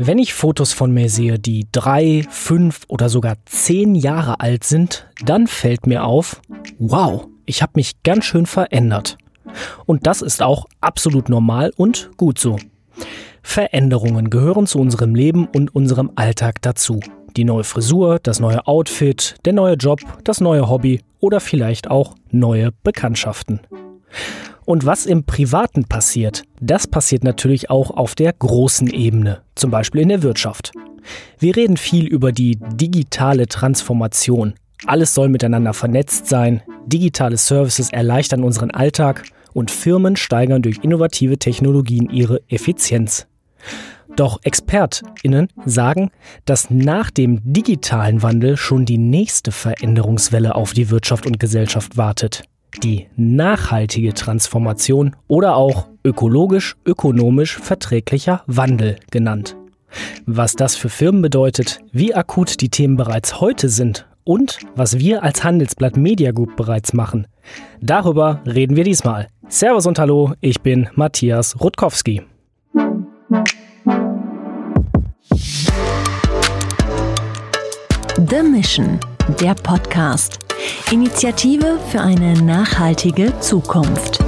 Wenn ich Fotos von mir sehe, die drei, fünf oder sogar zehn Jahre alt sind, dann fällt mir auf, wow, ich habe mich ganz schön verändert. Und das ist auch absolut normal und gut so. Veränderungen gehören zu unserem Leben und unserem Alltag dazu. Die neue Frisur, das neue Outfit, der neue Job, das neue Hobby oder vielleicht auch neue Bekanntschaften. Und was im Privaten passiert, das passiert natürlich auch auf der großen Ebene, zum Beispiel in der Wirtschaft. Wir reden viel über die digitale Transformation. Alles soll miteinander vernetzt sein, digitale Services erleichtern unseren Alltag und Firmen steigern durch innovative Technologien ihre Effizienz. Doch ExpertInnen sagen, dass nach dem digitalen Wandel schon die nächste Veränderungswelle auf die Wirtschaft und Gesellschaft wartet die nachhaltige Transformation oder auch ökologisch-ökonomisch verträglicher Wandel genannt. Was das für Firmen bedeutet, wie akut die Themen bereits heute sind und was wir als Handelsblatt Media Group bereits machen. Darüber reden wir diesmal. Servus und Hallo, ich bin Matthias Rutkowski. The Mission, der Podcast Initiative für eine nachhaltige Zukunft.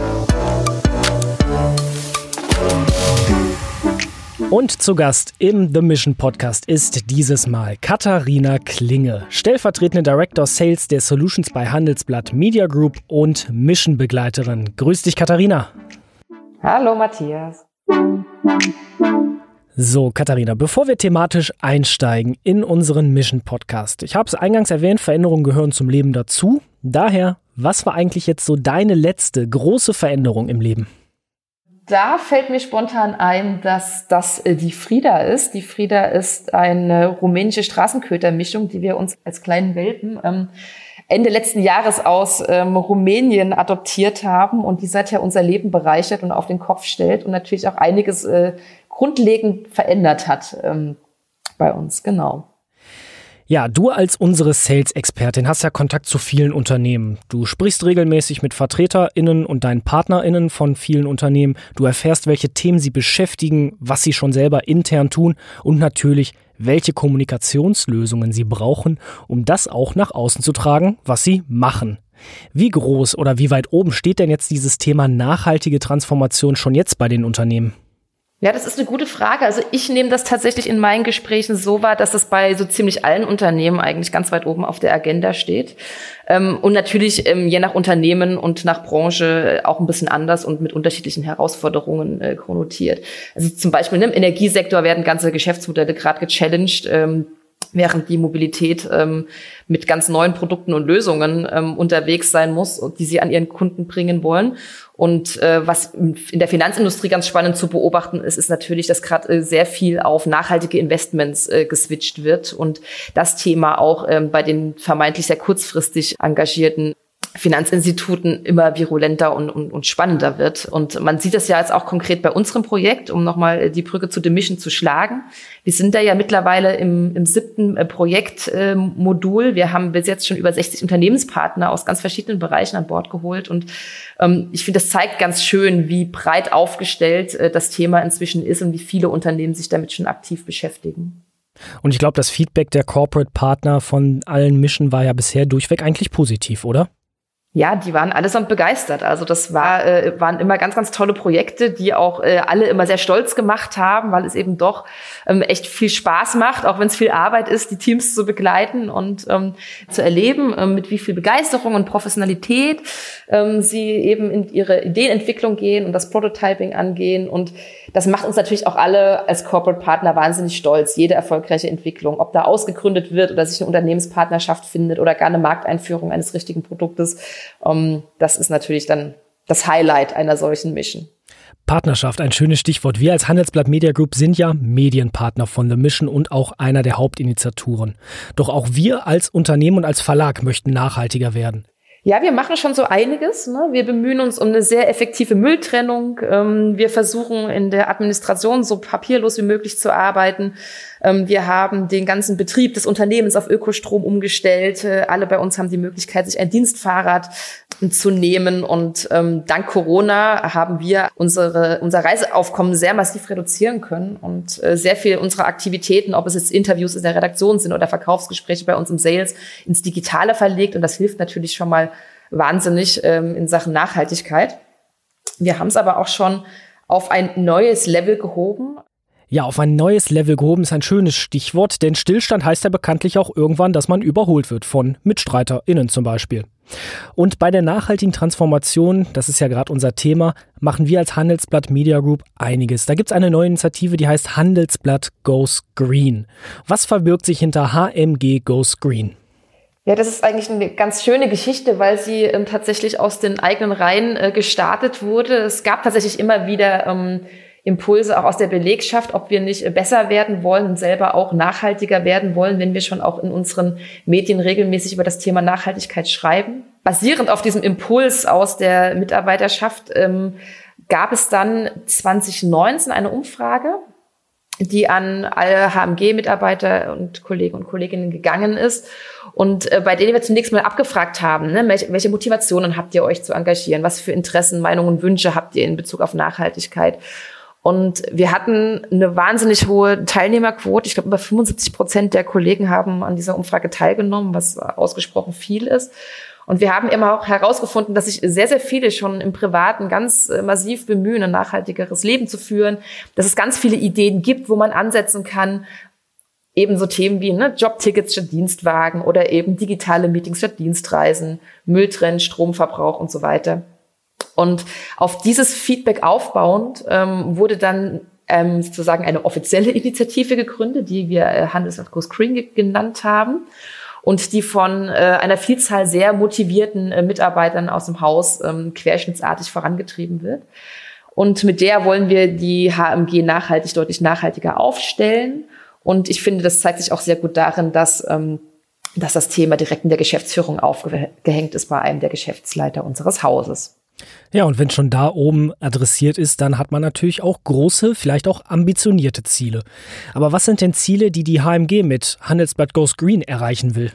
Und zu Gast im The Mission Podcast ist dieses Mal Katharina Klinge, stellvertretende Director Sales der Solutions bei Handelsblatt Media Group und Mission-Begleiterin. Grüß dich, Katharina. Hallo, Matthias. So, Katharina, bevor wir thematisch einsteigen in unseren Mission Podcast. Ich habe es eingangs erwähnt, Veränderungen gehören zum Leben dazu. Daher, was war eigentlich jetzt so deine letzte große Veränderung im Leben? Da fällt mir spontan ein, dass das äh, die Frieda ist. Die Frieda ist eine rumänische Straßenkötermischung, die wir uns als kleinen Welpen ähm, Ende letzten Jahres aus ähm, Rumänien adoptiert haben und die seither unser Leben bereichert und auf den Kopf stellt und natürlich auch einiges äh, grundlegend verändert hat ähm, bei uns, genau. Ja, du als unsere Sales-Expertin hast ja Kontakt zu vielen Unternehmen. Du sprichst regelmäßig mit VertreterInnen und deinen PartnerInnen von vielen Unternehmen. Du erfährst, welche Themen sie beschäftigen, was sie schon selber intern tun und natürlich, welche Kommunikationslösungen sie brauchen, um das auch nach außen zu tragen, was sie machen. Wie groß oder wie weit oben steht denn jetzt dieses Thema nachhaltige Transformation schon jetzt bei den Unternehmen? Ja, das ist eine gute Frage. Also ich nehme das tatsächlich in meinen Gesprächen so wahr, dass das bei so ziemlich allen Unternehmen eigentlich ganz weit oben auf der Agenda steht. Ähm, und natürlich ähm, je nach Unternehmen und nach Branche auch ein bisschen anders und mit unterschiedlichen Herausforderungen äh, konnotiert. Also zum Beispiel ne, im Energiesektor werden ganze Geschäftsmodelle gerade gechallenged ähm, während die Mobilität ähm, mit ganz neuen Produkten und Lösungen ähm, unterwegs sein muss, die sie an ihren Kunden bringen wollen. Und äh, was in der Finanzindustrie ganz spannend zu beobachten ist, ist natürlich, dass gerade äh, sehr viel auf nachhaltige Investments äh, geswitcht wird und das Thema auch ähm, bei den vermeintlich sehr kurzfristig engagierten Finanzinstituten immer virulenter und, und, und spannender wird. Und man sieht das ja jetzt auch konkret bei unserem Projekt, um nochmal die Brücke zu The Mission zu schlagen. Wir sind da ja mittlerweile im, im siebten äh, Projektmodul. Wir haben bis jetzt schon über 60 Unternehmenspartner aus ganz verschiedenen Bereichen an Bord geholt. Und ähm, ich finde, das zeigt ganz schön, wie breit aufgestellt äh, das Thema inzwischen ist und wie viele Unternehmen sich damit schon aktiv beschäftigen. Und ich glaube, das Feedback der Corporate Partner von allen Mission war ja bisher durchweg eigentlich positiv, oder? Ja, die waren allesamt begeistert. Also das war, äh, waren immer ganz, ganz tolle Projekte, die auch äh, alle immer sehr stolz gemacht haben, weil es eben doch ähm, echt viel Spaß macht, auch wenn es viel Arbeit ist, die Teams zu begleiten und ähm, zu erleben, ähm, mit wie viel Begeisterung und Professionalität ähm, sie eben in ihre Ideenentwicklung gehen und das Prototyping angehen. Und das macht uns natürlich auch alle als Corporate Partner wahnsinnig stolz, jede erfolgreiche Entwicklung, ob da ausgegründet wird oder sich eine Unternehmenspartnerschaft findet oder gar eine Markteinführung eines richtigen Produktes ähm, das ist natürlich dann das Highlight einer solchen Mission. Partnerschaft, ein schönes Stichwort. Wir als Handelsblatt Media Group sind ja Medienpartner von The Mission und auch einer der Hauptinitiatoren. Doch auch wir als Unternehmen und als Verlag möchten nachhaltiger werden. Ja, wir machen schon so einiges. Ne? Wir bemühen uns um eine sehr effektive Mülltrennung. Ähm, wir versuchen in der Administration so papierlos wie möglich zu arbeiten. Ähm, wir haben den ganzen Betrieb des Unternehmens auf Ökostrom umgestellt. Äh, alle bei uns haben die Möglichkeit, sich ein Dienstfahrrad zu nehmen. Und ähm, dank Corona haben wir unsere, unser Reiseaufkommen sehr massiv reduzieren können und äh, sehr viel unserer Aktivitäten, ob es jetzt Interviews in der Redaktion sind oder Verkaufsgespräche bei uns im Sales, ins Digitale verlegt. Und das hilft natürlich schon mal wahnsinnig ähm, in Sachen Nachhaltigkeit. Wir haben es aber auch schon auf ein neues Level gehoben. Ja, auf ein neues Level gehoben ist ein schönes Stichwort, denn Stillstand heißt ja bekanntlich auch irgendwann, dass man überholt wird von MitstreiterInnen zum Beispiel. Und bei der nachhaltigen Transformation, das ist ja gerade unser Thema, machen wir als Handelsblatt Media Group einiges. Da gibt es eine neue Initiative, die heißt Handelsblatt Goes Green. Was verbirgt sich hinter HMG Goes Green? Ja, das ist eigentlich eine ganz schöne Geschichte, weil sie ähm, tatsächlich aus den eigenen Reihen äh, gestartet wurde. Es gab tatsächlich immer wieder ähm, Impulse auch aus der Belegschaft, ob wir nicht äh, besser werden wollen und selber auch nachhaltiger werden wollen, wenn wir schon auch in unseren Medien regelmäßig über das Thema Nachhaltigkeit schreiben. Basierend auf diesem Impuls aus der Mitarbeiterschaft ähm, gab es dann 2019 eine Umfrage, die an alle HMG-Mitarbeiter und Kollegen und Kolleginnen gegangen ist und äh, bei denen wir zunächst mal abgefragt haben, ne, welche, welche Motivationen habt ihr euch zu engagieren, was für Interessen, Meinungen, Wünsche habt ihr in Bezug auf Nachhaltigkeit. Und wir hatten eine wahnsinnig hohe Teilnehmerquote. Ich glaube, über 75 Prozent der Kollegen haben an dieser Umfrage teilgenommen, was ausgesprochen viel ist. Und wir haben immer auch herausgefunden, dass sich sehr, sehr viele schon im Privaten ganz äh, massiv bemühen, ein nachhaltigeres Leben zu führen, dass es ganz viele Ideen gibt, wo man ansetzen kann. Ebenso Themen wie ne, Jobtickets statt Dienstwagen oder eben digitale Meetings statt Dienstreisen, Mülltrennen, Stromverbrauch und so weiter. Und auf dieses Feedback aufbauend ähm, wurde dann ähm, sozusagen eine offizielle Initiative gegründet, die wir äh, Handelsblatt Go Screen genannt haben und die von äh, einer Vielzahl sehr motivierten äh, Mitarbeitern aus dem Haus ähm, querschnittsartig vorangetrieben wird. Und mit der wollen wir die HMG nachhaltig, deutlich nachhaltiger aufstellen. Und ich finde, das zeigt sich auch sehr gut darin, dass, ähm, dass das Thema direkt in der Geschäftsführung aufgehängt ist bei einem der Geschäftsleiter unseres Hauses. Ja, und wenn schon da oben adressiert ist, dann hat man natürlich auch große, vielleicht auch ambitionierte Ziele. Aber was sind denn Ziele, die die HMG mit Handelsblatt Goes Green erreichen will?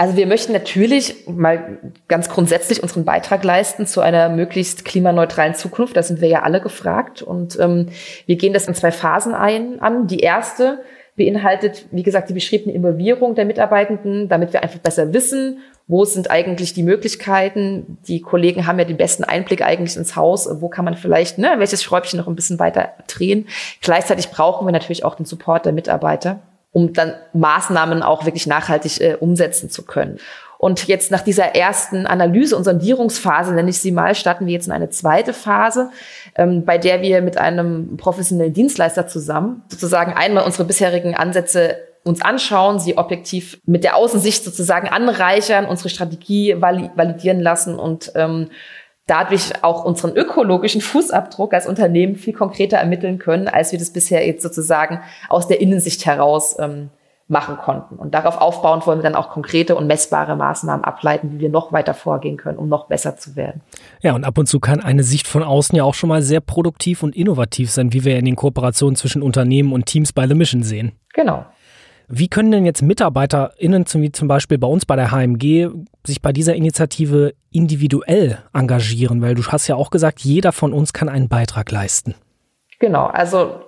Also wir möchten natürlich mal ganz grundsätzlich unseren Beitrag leisten zu einer möglichst klimaneutralen Zukunft. Da sind wir ja alle gefragt. Und ähm, wir gehen das in zwei Phasen ein, an. Die erste beinhaltet, wie gesagt, die beschriebene Involvierung der Mitarbeitenden, damit wir einfach besser wissen, wo sind eigentlich die Möglichkeiten. Die Kollegen haben ja den besten Einblick eigentlich ins Haus. Wo kann man vielleicht, ne, welches Schräubchen noch ein bisschen weiter drehen. Gleichzeitig brauchen wir natürlich auch den Support der Mitarbeiter, um dann Maßnahmen auch wirklich nachhaltig äh, umsetzen zu können. Und jetzt nach dieser ersten Analyse und Sondierungsphase, nenne ich sie mal, starten wir jetzt in eine zweite Phase, ähm, bei der wir mit einem professionellen Dienstleister zusammen sozusagen einmal unsere bisherigen Ansätze uns anschauen, sie objektiv mit der Außensicht sozusagen anreichern, unsere Strategie validieren lassen und ähm, dadurch auch unseren ökologischen Fußabdruck als Unternehmen viel konkreter ermitteln können, als wir das bisher jetzt sozusagen aus der Innensicht heraus ähm, machen konnten. Und darauf aufbauend wollen wir dann auch konkrete und messbare Maßnahmen ableiten, wie wir noch weiter vorgehen können, um noch besser zu werden. Ja, und ab und zu kann eine Sicht von außen ja auch schon mal sehr produktiv und innovativ sein, wie wir in den Kooperationen zwischen Unternehmen und Teams bei The Mission sehen. Genau. Wie können denn jetzt MitarbeiterInnen, wie zum Beispiel bei uns bei der HMG, sich bei dieser Initiative individuell engagieren? Weil du hast ja auch gesagt, jeder von uns kann einen Beitrag leisten. Genau, also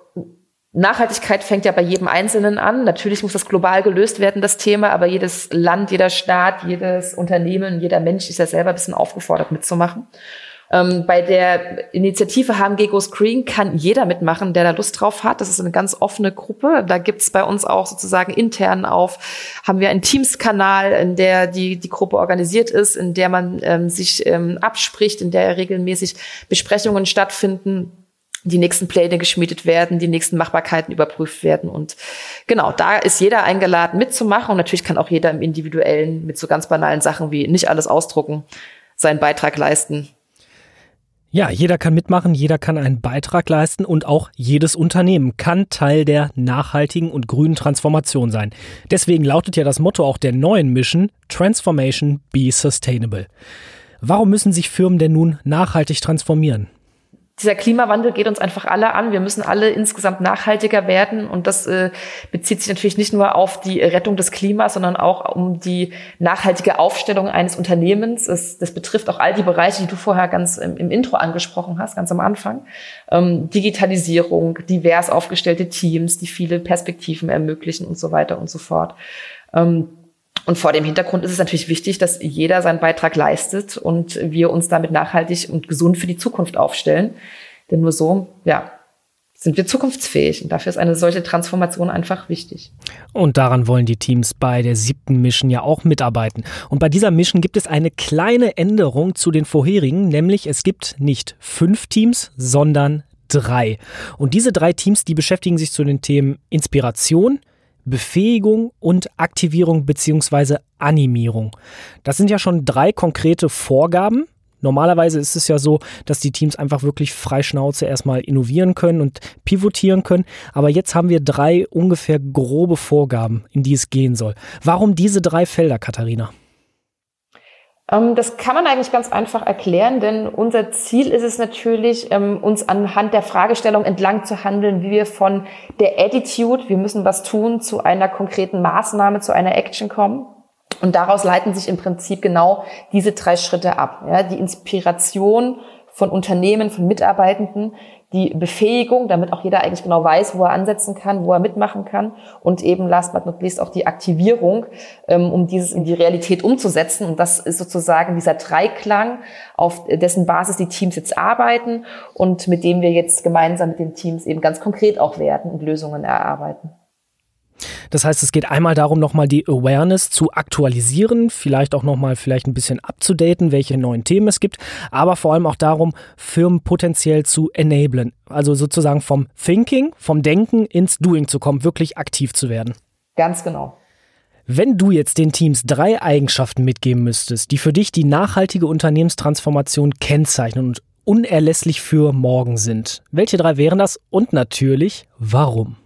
Nachhaltigkeit fängt ja bei jedem Einzelnen an. Natürlich muss das global gelöst werden, das Thema, aber jedes Land, jeder Staat, jedes Unternehmen, jeder Mensch ist ja selber ein bisschen aufgefordert mitzumachen. Ähm, bei der Initiative HMG Go Screen kann jeder mitmachen, der da Lust drauf hat. Das ist eine ganz offene Gruppe. Da gibt's bei uns auch sozusagen intern auf, haben wir einen Teams-Kanal, in der die, die Gruppe organisiert ist, in der man ähm, sich ähm, abspricht, in der regelmäßig Besprechungen stattfinden die nächsten Pläne geschmiedet werden, die nächsten Machbarkeiten überprüft werden. Und genau, da ist jeder eingeladen mitzumachen. Und natürlich kann auch jeder im Individuellen mit so ganz banalen Sachen wie nicht alles ausdrucken seinen Beitrag leisten. Ja, jeder kann mitmachen, jeder kann einen Beitrag leisten und auch jedes Unternehmen kann Teil der nachhaltigen und grünen Transformation sein. Deswegen lautet ja das Motto auch der neuen Mission Transformation Be Sustainable. Warum müssen sich Firmen denn nun nachhaltig transformieren? Dieser Klimawandel geht uns einfach alle an. Wir müssen alle insgesamt nachhaltiger werden. Und das äh, bezieht sich natürlich nicht nur auf die Rettung des Klimas, sondern auch um die nachhaltige Aufstellung eines Unternehmens. Das, das betrifft auch all die Bereiche, die du vorher ganz im, im Intro angesprochen hast, ganz am Anfang. Ähm, Digitalisierung, divers aufgestellte Teams, die viele Perspektiven ermöglichen und so weiter und so fort. Ähm, und vor dem Hintergrund ist es natürlich wichtig, dass jeder seinen Beitrag leistet und wir uns damit nachhaltig und gesund für die Zukunft aufstellen. Denn nur so, ja, sind wir zukunftsfähig. Und dafür ist eine solche Transformation einfach wichtig. Und daran wollen die Teams bei der siebten Mission ja auch mitarbeiten. Und bei dieser Mission gibt es eine kleine Änderung zu den vorherigen, nämlich es gibt nicht fünf Teams, sondern drei. Und diese drei Teams, die beschäftigen sich zu den Themen Inspiration, Befähigung und Aktivierung bzw. Animierung. Das sind ja schon drei konkrete Vorgaben. Normalerweise ist es ja so, dass die Teams einfach wirklich freischnauze erstmal innovieren können und pivotieren können. Aber jetzt haben wir drei ungefähr grobe Vorgaben, in die es gehen soll. Warum diese drei Felder, Katharina? Ähm, das kann man eigentlich ganz einfach erklären, denn unser Ziel ist es natürlich, ähm, uns anhand der Fragestellung entlang zu handeln, wie wir von der Attitude, wir müssen was tun, zu einer konkreten Maßnahme, zu einer Action kommen. Und daraus leiten sich im Prinzip genau diese drei Schritte ab. Die Inspiration von Unternehmen, von Mitarbeitenden, die Befähigung, damit auch jeder eigentlich genau weiß, wo er ansetzen kann, wo er mitmachen kann und eben last but not least auch die Aktivierung, ähm, um dieses in die Realität umzusetzen. Und das ist sozusagen dieser Dreiklang, auf dessen Basis die Teams jetzt arbeiten und mit dem wir jetzt gemeinsam mit den Teams eben ganz konkret auch werden und Lösungen erarbeiten. Das heißt, es geht einmal darum, nochmal die Awareness zu aktualisieren, vielleicht auch nochmal vielleicht ein bisschen abzudaten, welche neuen Themen es gibt, aber vor allem auch darum, Firmen potenziell zu enablen. Also sozusagen vom Thinking, vom Denken ins Doing zu kommen, wirklich aktiv zu werden. Ganz genau. Wenn du jetzt den Teams drei Eigenschaften mitgeben müsstest, die für dich die nachhaltige Unternehmenstransformation kennzeichnen und unerlässlich für morgen sind, welche drei wären das und natürlich warum?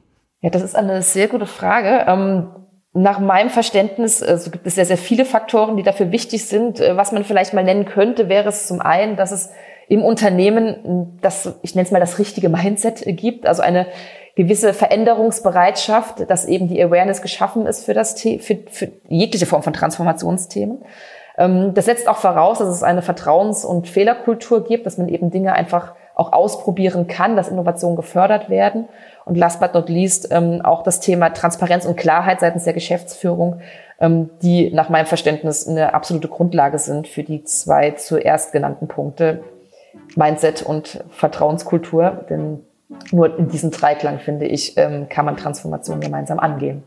Ja, das ist eine sehr gute Frage. Ähm, nach meinem Verständnis also gibt es sehr, sehr viele Faktoren, die dafür wichtig sind. Äh, was man vielleicht mal nennen könnte, wäre es zum einen, dass es im Unternehmen das, ich nenne es mal das richtige Mindset gibt, also eine gewisse Veränderungsbereitschaft, dass eben die Awareness geschaffen ist für das für, für jegliche Form von Transformationsthemen. Ähm, das setzt auch voraus, dass es eine Vertrauens- und Fehlerkultur gibt, dass man eben Dinge einfach auch ausprobieren kann, dass Innovationen gefördert werden. Und last but not least ähm, auch das Thema Transparenz und Klarheit seitens der Geschäftsführung, ähm, die nach meinem Verständnis eine absolute Grundlage sind für die zwei zuerst genannten Punkte, Mindset und Vertrauenskultur. Denn nur in diesem Dreiklang, finde ich, ähm, kann man Transformation gemeinsam angehen.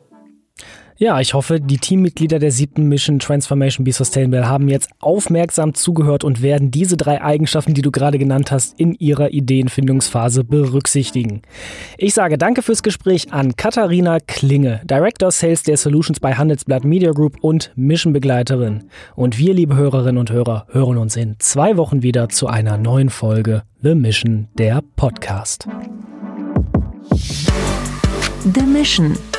Ja, ich hoffe, die Teammitglieder der siebten Mission Transformation Be Sustainable haben jetzt aufmerksam zugehört und werden diese drei Eigenschaften, die du gerade genannt hast, in ihrer Ideenfindungsphase berücksichtigen. Ich sage danke fürs Gespräch an Katharina Klinge, Director Sales der Solutions bei Handelsblatt Media Group und Mission-Begleiterin. Und wir, liebe Hörerinnen und Hörer, hören uns in zwei Wochen wieder zu einer neuen Folge The Mission, der Podcast. The Mission,